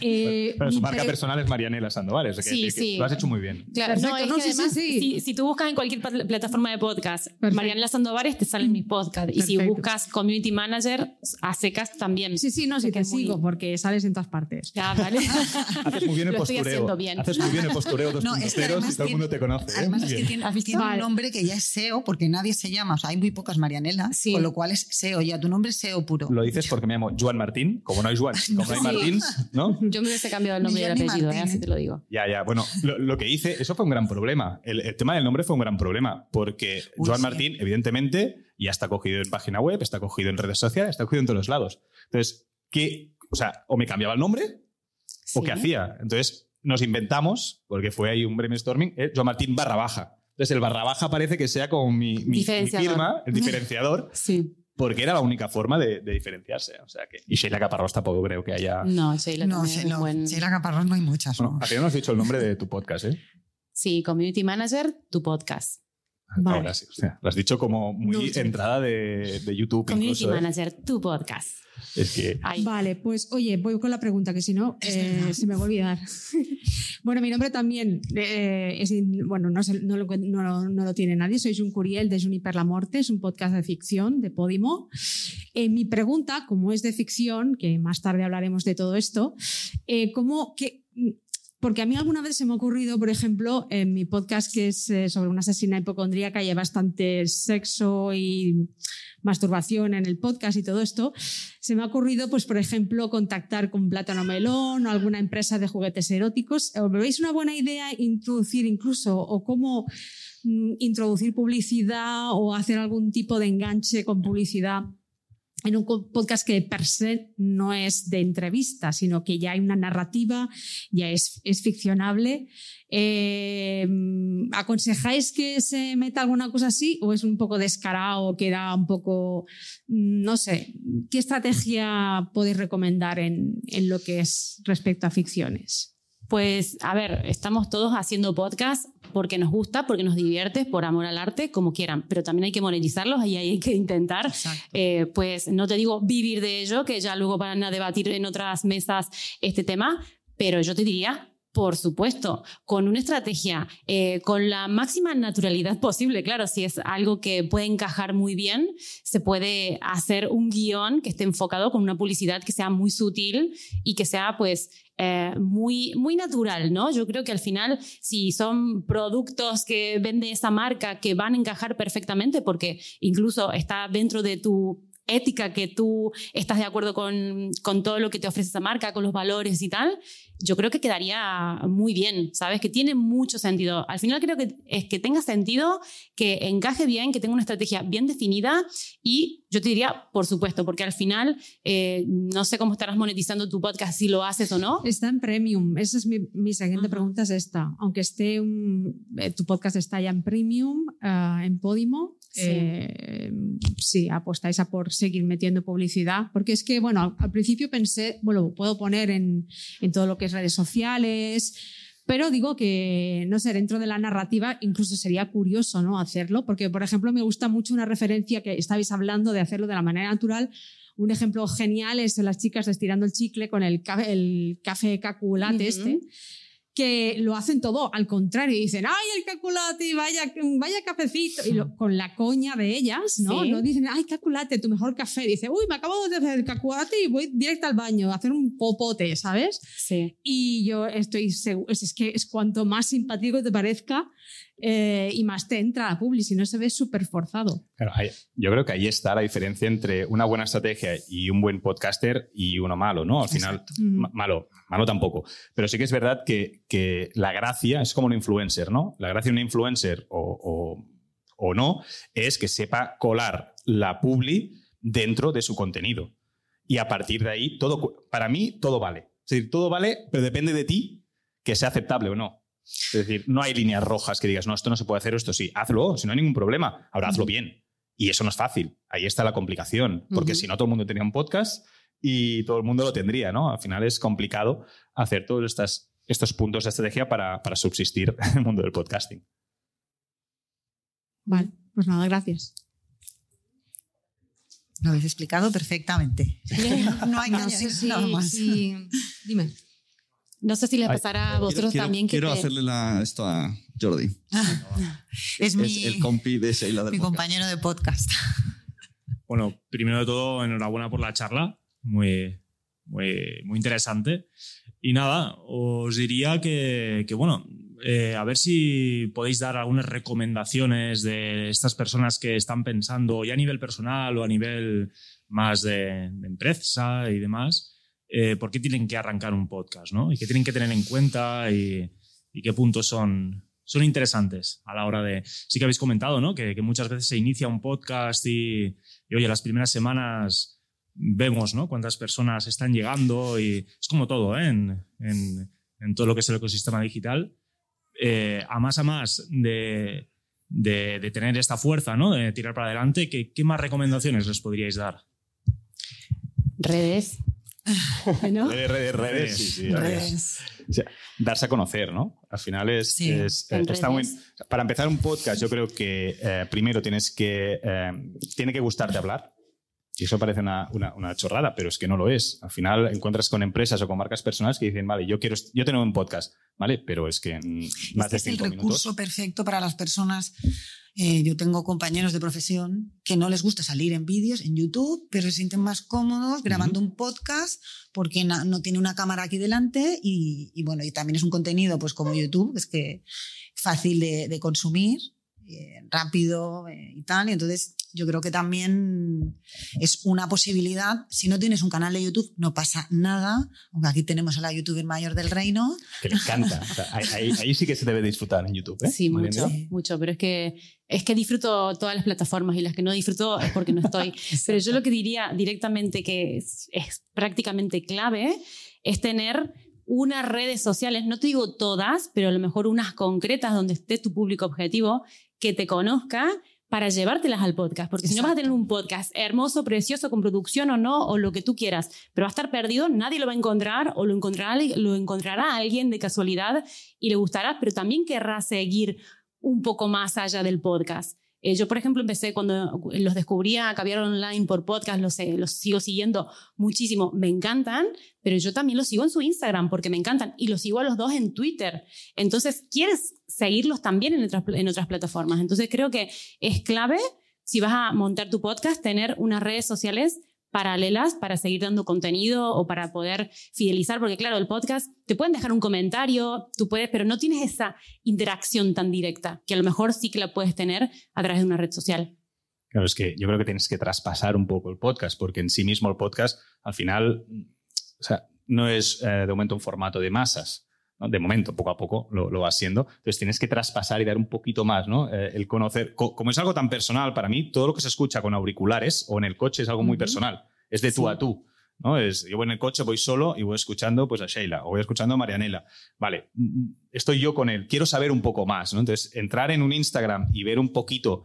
Eh, pero su marca personal es Marianela Sandoval, sí, sí. lo has hecho muy bien. Claro, no, si, si, tú buscas en cualquier plataforma de podcast Marianela Sandovares, te salen mis podcasts. Y si buscas Community Manager, a secas también. Sí, sí, no, sí te sigo porque sales en todas partes. Ya, vale. Haces muy bien el postureo. Bien. Haces muy bien el postureo 2.0 no, es que y todo el mundo te conoce. ¿eh? Además es que tiene, un nombre que ya es SEO porque nadie se llama. O sea, hay muy pocas Marianelas, con lo cual es SEO. Ya tu nombre es SEO puro. Lo dices porque me llamo Juan Martín. Como no hay Juan, como no hay Martín, ¿no? Yo me hubiese cambiado el nombre y el apellido, ¿eh? así te lo digo. Ya, ya. Bueno, lo, que hice, eso fue un gran problema. El, tema del nombre fue un gran problema porque Joan Martín, evidentemente, ya está cogido en página web, está cogido en redes sociales, está cogido en todos los lados. Entonces, ¿qué? O sea, o me cambiaba el nombre o qué hacía. Entonces, nos inventamos, porque fue ahí un brainstorming, eh, Joan Martín barra baja. Entonces, el barra baja parece que sea como mi, mi firma, el diferenciador. sí porque era la única forma de, diferenciarse. O sea que, y Sheila Caparrós tampoco creo que haya. No, Sheila no, no, buen... Sheila Caparrós no hay muchas. Bueno, no has dicho el nombre de tu podcast, ¿eh? Sí, Community Manager, tu podcast. Ahora sí, o sea, lo has dicho como muy entrada de, de YouTube. Community ¿eh? Manager, tu podcast. Es que... Vale, pues oye, voy con la pregunta, que si no eh, se me va a olvidar. bueno, mi nombre también eh, es, bueno, no, no, lo, no, no, lo, tiene nadie, soy un Curiel de Juniper la Morte, es un podcast de ficción de Podimo. mi pregunta, como es de ficción, que más tarde hablaremos de todo esto, ¿cómo, que, porque a mí alguna vez se me ha ocurrido, por ejemplo, en mi podcast que es eh, sobre una asesina hipocondríaca y hay bastante sexo y masturbación en el podcast y todo esto, se me ha ocurrido, pues, por ejemplo, contactar con Plátano Melón o alguna empresa de juguetes eróticos. ¿Os veis una buena idea introducir incluso o cómo mm, introducir publicidad o hacer algún tipo de enganche con publicidad en un podcast que per se no es de entrevista, sino que ya hay una narrativa, ya es, ficcionable. Eh, ¿Aconsejáis que se meta alguna cosa así o es un poco descarado, queda un poco, no sé, qué estrategia podéis recomendar en, en lo que es respecto a ficciones? Pues, a ver, estamos todos haciendo podcast porque nos gusta, porque nos divierte, por amor al arte, como quieran, pero también hay que monetizarlos y hay que intentar, eh, pues no te digo vivir de ello, que ya luego van a debatir en otras mesas este tema, pero yo te diría por supuesto, con una estrategia, eh, con la máxima naturalidad posible. Claro, si es algo que puede encajar muy bien, se puede hacer un guion que esté enfocado con una publicidad que sea muy sutil y que sea, pues, eh, muy, muy natural, ¿no? Yo creo que al final, si son productos que vende esa marca que van a encajar perfectamente, porque incluso está dentro de tu ética, que tú estás de acuerdo con, con, todo lo que te ofrece esa marca, con los valores y tal, yo creo que quedaría muy bien, ¿sabes? Que tiene mucho sentido. Al final creo que es que tenga sentido, que encaje bien, que tenga una estrategia bien definida y yo te diría, por supuesto, porque al final eh, no sé cómo estarás monetizando tu podcast, si lo haces o no. Está en premium. Esa es mi, mi siguiente pregunta, es esta. Aunque esté un, eh, tu podcast está ya en premium, uh, en Podimo, sí. Eh, sí, apostáis a por seguir metiendo publicidad, porque es que, bueno, al, principio pensé, bueno, puedo poner en, en todo lo que es redes sociales, pero digo que, no sé, dentro de la narrativa incluso sería curioso ¿no? hacerlo, porque, por ejemplo, me gusta mucho una referencia que estabais hablando de hacerlo de la manera natural. Un ejemplo genial es las chicas estirando el chicle con el, café, el café caculate uh -huh. este que lo hacen todo al contrario y dicen, ay, el caculate, vaya, vaya cafecito, y lo, con la coña de ellas, ¿no? Sí. No dicen, ay, caculate, tu mejor café. Dice, uy, me acabo de hacer el caculate y voy directo al baño a hacer un popote, ¿sabes? Sí. Y yo estoy seguro, es, es que es cuanto más simpático te parezca, eh, y más te entra la publi, si no se ve súper forzado. Claro, yo creo que ahí está la diferencia entre una buena estrategia y un buen podcaster y uno malo, ¿no? Al final, malo, malo tampoco. Pero sí que es verdad que, que, la gracia es como un influencer, ¿no? La gracia de un influencer o, o, o no es que sepa colar la publi dentro de su contenido. Y a partir de ahí, todo, para mí, todo vale. Es decir, todo vale, pero depende de ti que sea aceptable o no. Es decir, no hay líneas rojas que digas, no, esto no se puede hacer, esto sí. Hazlo, si no hay ningún problema. Ahora hazlo bien. Y eso no es fácil. Ahí está la complicación. Porque uh -huh. si no, todo el mundo tenía un podcast y todo el mundo lo tendría, ¿no? Al final es complicado hacer todos estas, estos puntos de estrategia para, para subsistir en el mundo del podcasting. Vale, pues nada, gracias. Lo habéis explicado perfectamente. no hay que no sé si, nada más. Si... Dime. No sé si les pasará a vosotros quiero, también. Quiero, que quiero hacerle la, esto a Jordi. Ah, es, mi, es el compi de Sheila del Mi podcast. compañero de podcast. Bueno, primero de todo, enhorabuena por la charla. Muy, muy, muy interesante. Y nada, os diría que, que bueno, eh, a ver si podéis dar algunas recomendaciones de estas personas que están pensando, ya a nivel personal o a nivel más de, de empresa y demás, eh, por qué tienen que arrancar un podcast, ¿no? Y qué tienen que tener en cuenta y, y, qué puntos son, son interesantes a la hora de... Sí que habéis comentado, ¿no? Que, que muchas veces se inicia un podcast y, y, oye, las primeras semanas vemos, ¿no? Cuántas personas están llegando y es como todo, ¿eh? En, en, en todo lo que es el ecosistema digital. Eh, a más a más de, de, de, tener esta fuerza, ¿no? De tirar para adelante, ¿qué, qué más recomendaciones les podríais dar? Redes. ¿No? Redes, redes, redes. Sí, sí, redes. O sea, darse a conocer, ¿no? Al final es. Sí, es eh, está muy, para empezar un podcast, yo creo que eh, primero tienes que. Eh, tiene que gustarte hablar. Y eso parece una, una, una, chorrada, pero es que no lo es. Al final encuentras con empresas o con marcas personales que dicen, vale, yo quiero, yo tengo un podcast, ¿vale? Pero es que más este de es el recurso minutos. perfecto para las personas. Eh, yo tengo compañeros de profesión que no les gusta salir en vídeos en YouTube, pero se sienten más cómodos grabando uh -huh. un podcast porque no, no, tiene una cámara aquí delante y, y, bueno, y también es un contenido pues como YouTube, es que fácil de, de consumir, eh, rápido eh, y tal. Y entonces yo creo que también es una posibilidad. Si no tienes un canal de YouTube, no pasa nada. Aunque aquí tenemos a la youtuber mayor del reino. Que le encanta. O sea, ahí, ahí, sí que se debe disfrutar en YouTube. ¿eh? Sí, mucho, mucho. Pero es que, es que disfruto todas las plataformas y las que no disfruto es porque no estoy. pero yo lo que diría directamente que es, es prácticamente clave es tener unas redes sociales, no te digo todas, pero a lo mejor unas concretas donde esté tu público objetivo, que te conozca para llevártelas al podcast, porque si no vas a tener un podcast hermoso, precioso, con producción o no, o lo que tú quieras, pero va a estar perdido, nadie lo va a encontrar o lo encontrará, lo encontrará alguien de casualidad y le gustará, pero también querrá seguir un poco más allá del podcast. Eh, yo, por ejemplo, empecé cuando los descubría Caviar Online por podcast, los, los sigo siguiendo muchísimo, me encantan, pero yo también los sigo en su Instagram porque me encantan y los sigo a los dos en Twitter. Entonces, quieres seguirlos también en otras, en otras plataformas. Entonces, creo que es clave, si vas a montar tu podcast, tener unas redes sociales paralelas para seguir dando contenido o para poder fidelizar, porque claro, el podcast te pueden dejar un comentario, tú puedes, pero no tienes esa interacción tan directa, que a lo mejor sí que la puedes tener a través de una red social. Claro, es que yo creo que tienes que traspasar un poco el podcast, porque en sí mismo el podcast, al final, no es eh, de momento un formato de masas. De momento, poco a poco lo, lo, va siendo. Entonces tienes que traspasar y dar un poquito más, ¿no? Eh, el conocer, como es algo tan personal para mí, todo lo que se escucha con auriculares o en el coche es algo muy personal. Es de tú a tú. ¿No? Es, yo voy en el coche, voy solo y voy escuchando pues, a Sheila o voy escuchando a Marianela. Vale, mm, mm, estoy yo con él, quiero saber un poco más. ¿no? Entonces, entrar en un Instagram y ver un poquito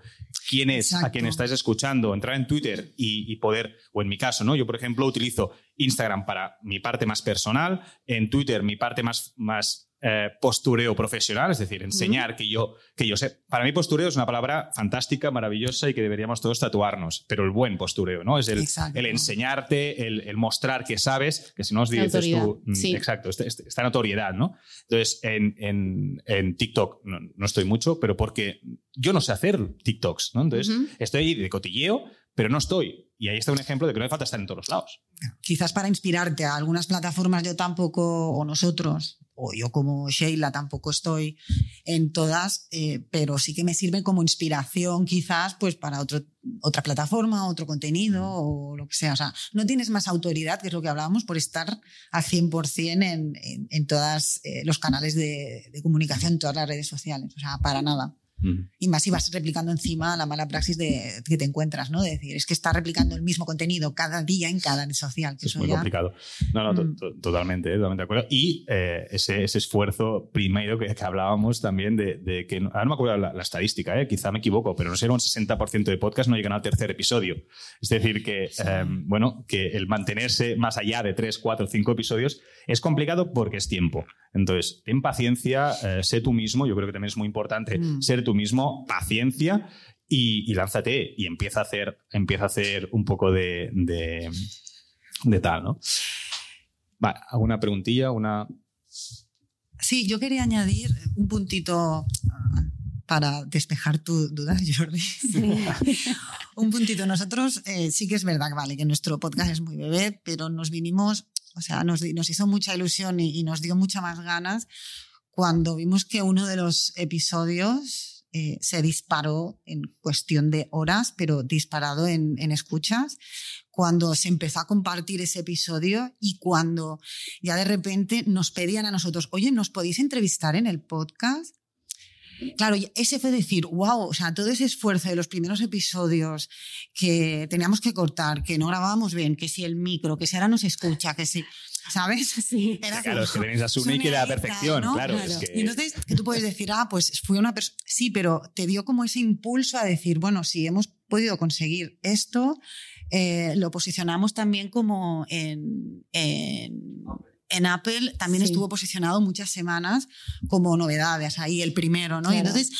quién es, a quién estáis escuchando, entrar en Twitter y, y, poder, o en mi caso, ¿no? yo por ejemplo utilizo Instagram para mi parte más personal, en Twitter mi parte más, más eh, postureo profesional, es decir, enseñar que, yo, que yo sé. Para mí postureo es una palabra fantástica, maravillosa y que deberíamos todos tatuarnos, pero el buen postureo, ¿no? Es el, el enseñarte, el, mostrar que sabes, que si no os dices tú, mm, exacto, esta, esta, notoriedad, ¿no? Entonces, en, en, en TikTok no, no, estoy mucho, pero porque yo no sé hacer TikToks, ¿no? Entonces, estoy ahí de cotilleo, pero no estoy. Y ahí está un ejemplo de que no hace falta estar en todos los lados. Quizás para inspirarte a algunas plataformas yo tampoco, o nosotros, o yo como Sheila tampoco estoy en todas, eh, pero sí que me sirve como inspiración quizás pues para otro, otra plataforma, otro contenido o lo que sea. O sea, no tienes más autoridad, que es lo que hablábamos, por estar al 100% en, en, en todos eh, los canales de, de comunicación, en todas las redes sociales. O sea, para nada. Y más si vas replicando encima la mala praxis de, que te encuentras, ¿no? De decir, es que estás replicando el mismo contenido cada día en cada red social. es muy complicado. No, no, mm. totalmente, eh, totalmente de acuerdo. Y eh, ese, ese, esfuerzo primero que, que hablábamos también de, de, que, ahora no me acuerdo la, la estadística, eh, quizá me equivoco, pero no sé, un 60% de podcast no llegan al tercer episodio. Es decir, que, em, bueno, que el mantenerse más allá de 3, 4, 5 episodios es complicado porque es tiempo. Entonces, ten paciencia, sé tú mismo, yo creo que también es muy importante mm. ser tú mismo, paciencia y, lánzate y empieza a hacer, empieza a hacer un poco de, de, tal, ¿no? ¿Alguna preguntilla? Una... Sí, yo quería añadir un puntito ah, para despejar tu duda, Jordi. un puntito. Nosotros eh, sí que es verdad, vale, que nuestro podcast es muy bebé, pero nos vinimos, o sea, nos, hizo mucha ilusión y, y, nos dio mucha más ganas cuando vimos que uno de los episodios eh, se disparó en cuestión de horas, pero disparado en, en, escuchas, cuando se empezó a compartir ese episodio y cuando ya de repente nos pedían a nosotros, oye, ¿nos podéis entrevistar en el podcast? Claro, ese fue decir, wow, o sea, todo ese esfuerzo de los primeros episodios que teníamos que cortar, que no grabábamos bien, que si el micro, que si ahora nos escucha, que si ¿sabes? Sí. Era claro, es que tenéis a que la perfección, ¿no? claro. Es que... Y entonces, que tú puedes decir, ah, pues fui una persona, sí, pero te dio como ese impulso a decir, bueno, si hemos podido conseguir esto, eh, lo posicionamos también como en, en en Apple también sí. estuvo posicionado muchas semanas como novedades, ahí el primero, ¿no? Claro. Y entonces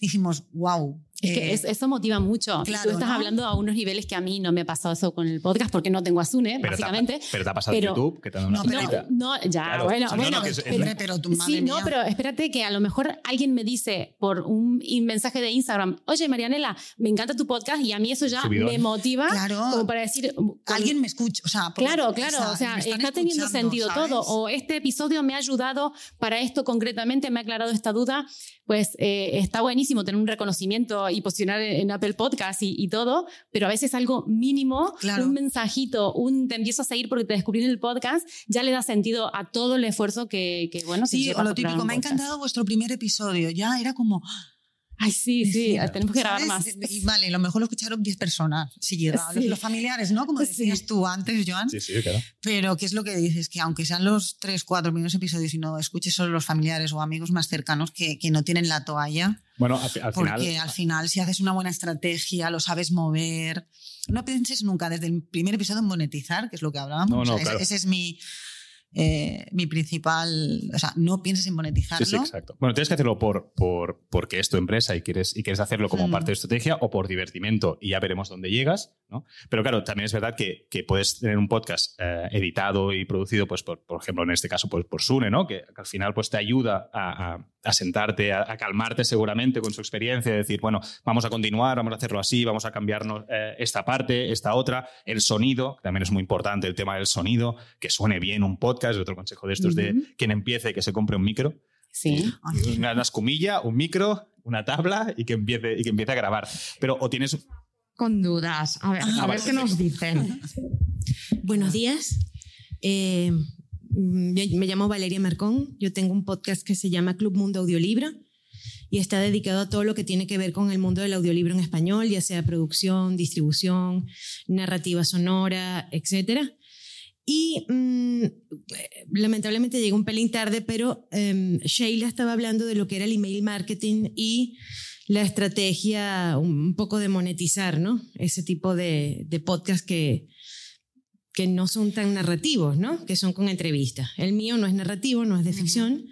dijimos, wow, es que eh, eso motiva mucho. Claro, Tú estás ¿no? hablando a unos niveles que a mí no me ha pasado eso con el podcast porque no tengo a Sune, pero básicamente. Te, pero te ha pasado pero, YouTube, que te da una no, pero, no, ya, claro. bueno, no, bueno. No, es, pero, pero tu madre sí, mía. no, pero espérate que a lo mejor alguien me dice por un mensaje de Instagram, oye, Marianela, me encanta tu podcast y a mí eso ya Subidón. me motiva claro. como para decir. Con, alguien me escucha, o sea, claro, claro, o sea, está teniendo sentido ¿sabes? todo. O este episodio me ha ayudado para esto concretamente, me ha aclarado esta duda. Pues eh, está buenísimo tener un reconocimiento y posicionar en Apple Podcast y, y, todo, pero a veces algo mínimo, claro. un mensajito, un te empiezo a seguir porque te descubrí en el podcast, ya le da sentido a todo el esfuerzo que, que bueno, sí, o lo típico, me ha encantado vuestro primer episodio, ya era como... Ay, sí, sí, tenemos que grabar más. Y vale, a lo mejor lo escucharon 10 personas. Sí, sí. Los, los, familiares, ¿no? Como decías sí. tú antes, Joan. Sí, sí, claro. Pero, ¿qué es lo que dices? Que aunque sean los 3, 4 primeros episodios y no escuches solo los familiares o amigos más cercanos que, que no tienen la toalla, Bueno, al, al Porque final. al final, si haces una buena estrategia, lo sabes mover. No pienses nunca desde el primer episodio en monetizar, que es lo que hablábamos. No, no, O sea, ese- claro. ese, es mi, eh, mi principal. O sea, no pienses en monetizarlo. Sí, sí, exacto. Bueno, tienes que hacerlo por, por, porque es tu empresa y quieres, y quieres hacerlo como Mm. parte de estrategia o por divertimento y ya veremos dónde llegas, ¿no? Pero claro, también es verdad que, que puedes tener un podcast eh, editado y producido, pues, por, por ejemplo, en este caso, pues, por Sune, ¿no? Que, que al final pues, te ayuda a, a- a sentarte, a, a calmarte seguramente con su experiencia, de decir, bueno, vamos a continuar, vamos a hacerlo así, vamos a cambiarnos eh, esta parte, esta otra, el sonido, que también es muy importante el tema del sonido, que suene bien un podcast, otro consejo de estos de Ujú. quien empiece que se compre un micro. Sí. Una, una escumilla, un micro, una tabla y que empiece, y que empiece a grabar. Pero o tienes. Con dudas. A ver, Ah, a ver vale, qué nos dicen. Buenos días. Eh, yo me llamo Valeria Marcón. Yo tengo un podcast que se llama Club Mundo Audiolibro y está dedicado a todo lo que tiene que ver con el mundo del audiolibro en español, ya sea producción, distribución, narrativa sonora, etc. Y mm, lamentablemente llegué un pelín tarde, pero em, Sheila estaba hablando de lo que era el email marketing y la estrategia un poco de monetizar, ¿no? Ese tipo de, de podcast que, que no son tan narrativos, ¿no? Que son con entrevistas. El mío no es narrativo, no es de ficción,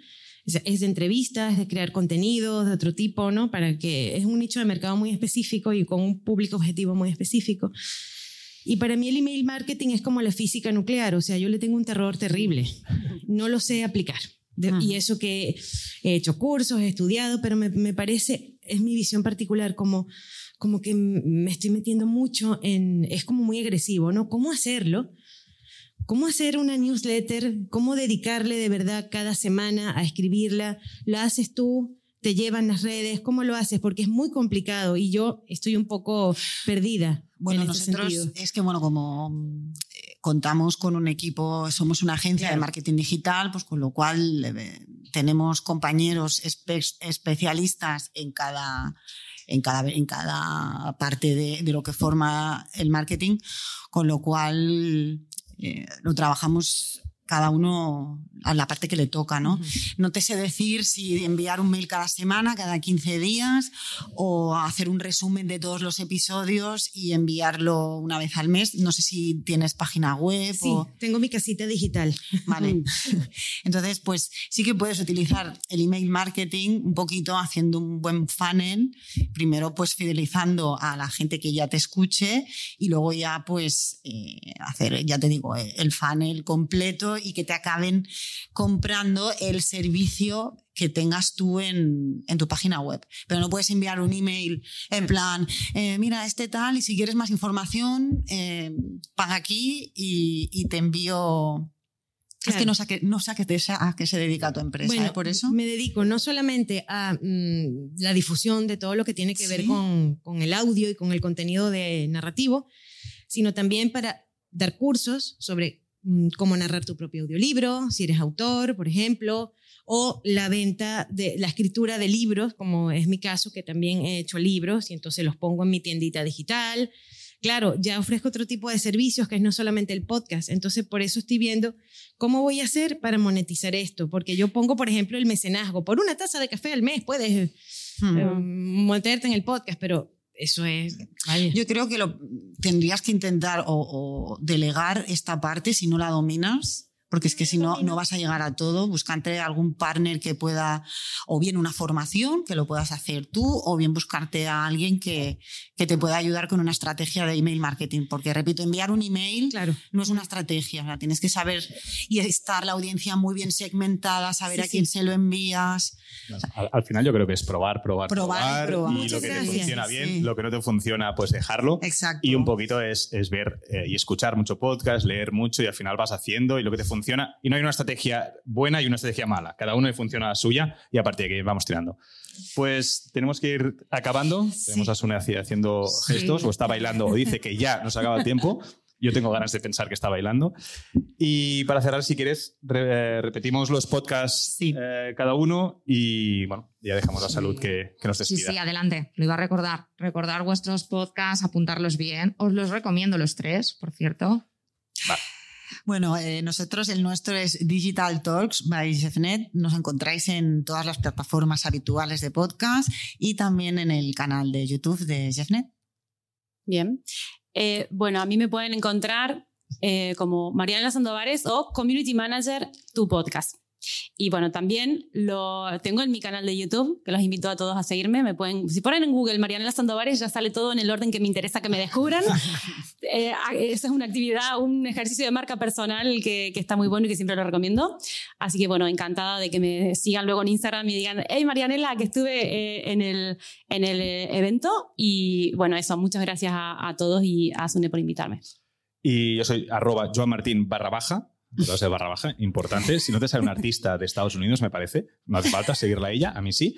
es, es de entrevistas, es de crear contenidos de otro tipo, ¿no? Para que es un nicho de mercado muy específico y con un público objetivo muy específico. Y para mí el email marketing es como la física nuclear, o sea, yo le tengo un terror terrible. No lo sé aplicar. De- y eso que he hecho cursos, he estudiado, pero me, me parece, es mi visión particular, como, como que me estoy metiendo mucho en, es como muy agresivo, ¿no? ¿Cómo hacerlo? ¿Cómo hacer una newsletter? ¿Cómo dedicarle de verdad cada semana a escribirla? ¿La haces tú? ¿Te llevan las redes? ¿Cómo lo haces? Porque es muy complicado y yo estoy un poco perdida Bueno, en este nosotros sentido. es que, bueno, como eh, contamos con un equipo, somos una agencia de marketing digital, pues con lo cual eh, tenemos compañeros espe- especialistas en cada, en cada, en cada parte de, de lo que forma el marketing, con lo cual eh, lo trabajamos cada uno a la parte que le toca, ¿no? No te sé decir si enviar un mail cada semana, cada 15 días, o hacer un resumen de todos los episodios y enviarlo una vez al mes. No sé si tienes página web Sí, o... tengo mi casita digital. Vale. Entonces, pues sí que puedes utilizar el email marketing un poquito haciendo un buen funnel. Primero, pues fidelizando a la gente que ya te escuche y luego ya, pues, eh, hacer, ya te digo, el funnel completo y que te acaben comprando el servicio que tengas tú en, en tu página web. Pero no puedes enviar un email en plan, eh, mira, este tal, y si quieres más información, eh, paga aquí y, y te envío es que no sé, a qué, no sé a qué se dedica tu empresa, Bueno, ¿eh? por eso. me dedico no solamente a mm, la difusión de todo lo que tiene que ver con, con el audio y con el contenido de narrativo, sino también para dar cursos sobre cómo narrar tu propio audiolibro, si eres autor, por ejemplo, o la venta de la escritura de libros, como es mi caso, que también he hecho libros y entonces los pongo en mi tiendita digital. Claro, ya ofrezco otro tipo de servicios que es no solamente el podcast. Entonces, por eso estoy viendo cómo voy a hacer para monetizar esto. Porque yo pongo, por ejemplo, el mecenazgo. Por una taza de café al mes puedes Hmm. eh, meterte en el podcast, pero eso es... Yo creo que lo, tendrías que intentar o delegar esta parte si no la dominas, porque es que si no, no vas a llegar a todo. Buscarte algún partner que pueda, o bien una formación que lo puedas hacer tú, o bien buscarte a alguien que, que te pueda ayudar con una estrategia de email marketing. Porque, repito, enviar un email Claro. no es una estrategia. o sea, tienes que saber y estar la audiencia muy bien segmentada, saber Sí, a quién sí. se lo envías. Al, al final yo creo que es probar, probar, Probar y probar. probar. y Muchas lo que te gracias. funciona bien, Sí. lo que no te funciona, pues dejarlo. Exacto. Y un poquito es, es ver eh, y escuchar mucho podcast, leer mucho y al final vas haciendo y lo que te funciona. Y no hay una estrategia buena y una estrategia mala. Cada uno le funciona la suya y a partir de aquí vamos tirando. Pues tenemos que ir acabando. Tenemos a Sune haci- haciendo gestos o está bailando o dice que ya nos acaba el tiempo. Yo tengo ganas de pensar que está bailando. Y para cerrar, si quieres, re- eh, repetimos los podcasts Sí. eh, cada uno y bueno, ya dejamos a Salud que, que nos Sí, despida. sí, adelante. Lo iba a recordar. Recordar vuestros podcasts, apuntarlos bien. Os los recomiendo los tres, por cierto. Vale. Bueno, eh, nosotros el nuestro es Digital Talks by Jeffnet. Nos encontráis en todas las plataformas habituales de podcast y también en el canal de YouTube de Jeffnet. Bien. Eh, bueno, a mí me pueden encontrar eh, como Mariana Sandovares o Community Manager, tu podcast. Y bueno, también lo tengo en mi canal de YouTube, que los invito a todos a seguirme. Me pueden, si ponen en Google Mariana Sandovares, ya sale todo en el orden que me interesa que me descubran. eh, esa es una actividad, un ejercicio de marca personal que, que, está muy bueno y que siempre lo recomiendo. Así que bueno, encantada de que me sigan luego en Instagram y digan, hey Marianela, que estuve eh, en, el, en el evento. Y bueno, eso, muchas gracias a, a todos y a Sune por invitarme. Y yo soy arroba Joan Martín barra baja Dos de barra baja, importante. Si no te sale un artista de Estados Unidos, me parece, no hace falta seguirla a ella, a mí sí.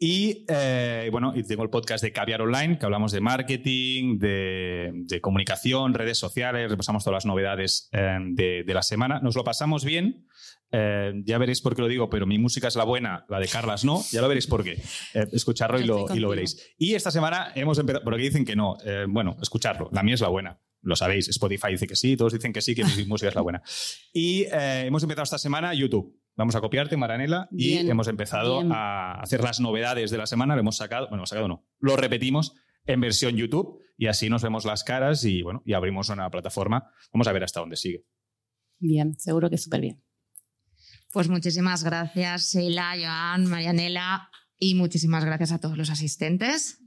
Y eh, bueno, y tengo el podcast de Caviar Online, que hablamos de marketing, de, de comunicación, redes sociales, repasamos todas las novedades eh, de, de, la semana. Nos lo pasamos bien. Eh, ya veréis por qué lo digo, pero mi música es la buena, la de Carlas no. Ya lo veréis por qué. escucharlo y lo, y lo, veréis. Y esta semana hemos empezado, porque dicen que no. bueno, escucharlo. La mía es la buena lo sabéis, Spotify dice que sí, todos dicen que sí, que mi música es la buena. Y eh, hemos empezado esta semana YouTube. Vamos a copiarte, Maranela, y hemos empezado bien. a hacer las novedades de la semana. Lo hemos sacado, bueno, sacado no, lo repetimos en versión YouTube y así nos vemos las caras y bueno, y abrimos una plataforma. Vamos a ver hasta dónde sigue. Bien, seguro que súper bien. Pues muchísimas gracias, Sheila, Joan, Marianela, y muchísimas gracias a todos los asistentes.